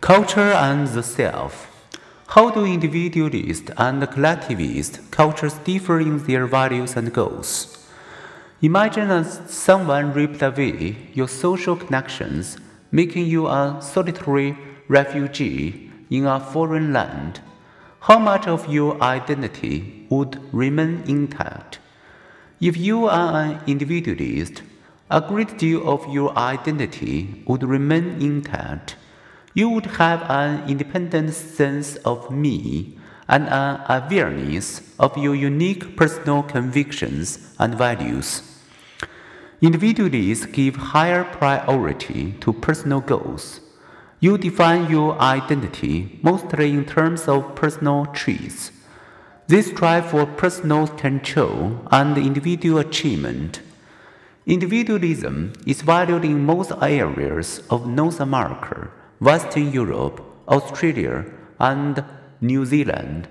Culture and the self. How do individualist and collectivist cultures differ in their values and goals? Imagine someone ripped away your social connections, making you a solitary refugee in a foreign land. How much of your identity would remain intact? If you are an individualist, a great deal of your identity would remain intact. You would have an independent sense of me and an awareness of your unique personal convictions and values. Individualists give higher priority to personal goals. You define your identity mostly in terms of personal traits. They strive for personal control and individual achievement. Individualism is valued in most areas of North America, Western Europe, Australia, and New Zealand.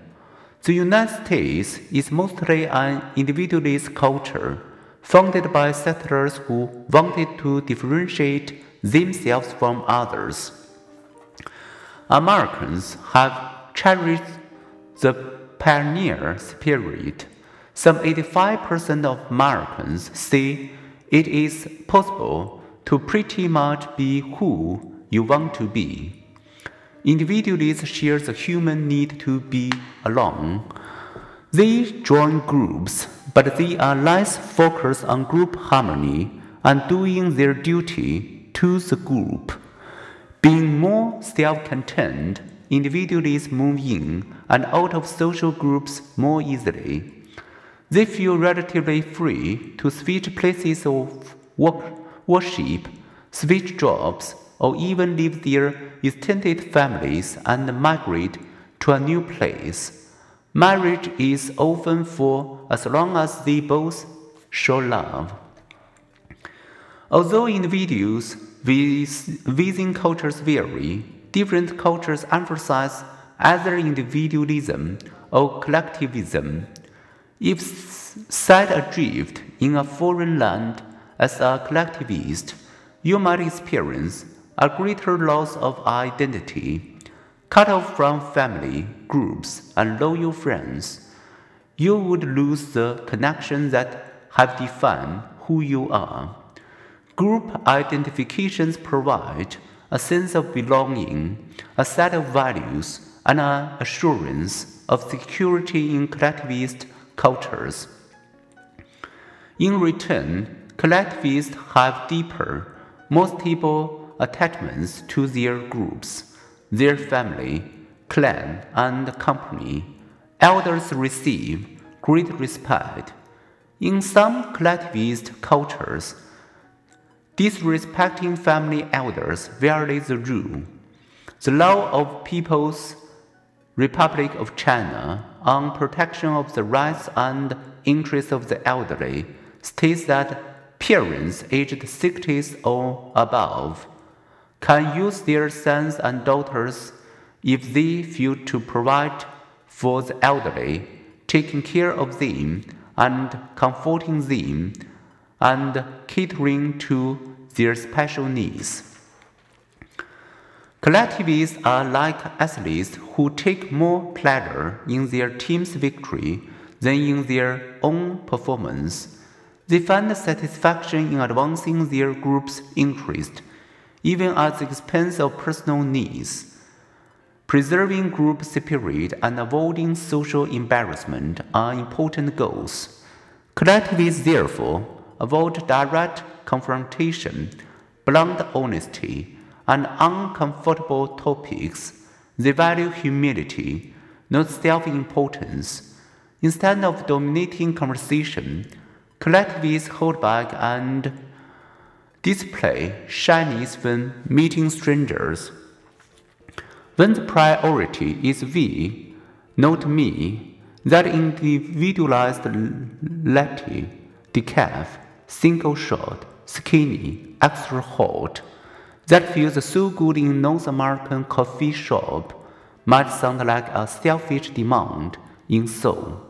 The United States is mostly an individualist culture founded by settlers who wanted to differentiate themselves from others. Americans have cherished the pioneer spirit. Some 85% of Americans say it is possible to pretty much be who you want to be. Individualists share the human need to be alone. They join groups but they are less focused on group harmony and doing their duty to the group. Being more self contained, individuals move in and out of social groups more easily. They feel relatively free to switch places of work, worship, switch jobs, or even leave their extended families and migrate to a new place. Marriage is often for as long as they both show love. Although individuals within cultures vary, different cultures emphasize either individualism or collectivism. If set adrift in a foreign land as a collectivist, you might experience a greater loss of identity Cut off from family, groups, and loyal friends, you would lose the connections that have defined who you are. Group identifications provide a sense of belonging, a set of values, and an assurance of security in collectivist cultures. In return, collectivists have deeper, more stable attachments to their groups their family, clan, and company, elders receive great respect. In some collectivist cultures, disrespecting family elders violates the rule. The law of People's Republic of China on protection of the rights and interests of the elderly states that parents aged 60 or above can use their sons and daughters if they feel to provide for the elderly, taking care of them and comforting them and catering to their special needs. Collectivists are like athletes who take more pleasure in their team's victory than in their own performance. They find satisfaction in advancing their group's interest even at the expense of personal needs. Preserving group spirit and avoiding social embarrassment are important goals. Collectivists, therefore, avoid direct confrontation, blunt honesty, and uncomfortable topics. They value humility, not self importance. Instead of dominating conversation, collectivists hold back and Display shyness when meeting strangers. When the priority is we, not me, that individualized latte, decaf, single shot, skinny, extra hot, that feels so good in North American coffee shop might sound like a selfish demand in Seoul.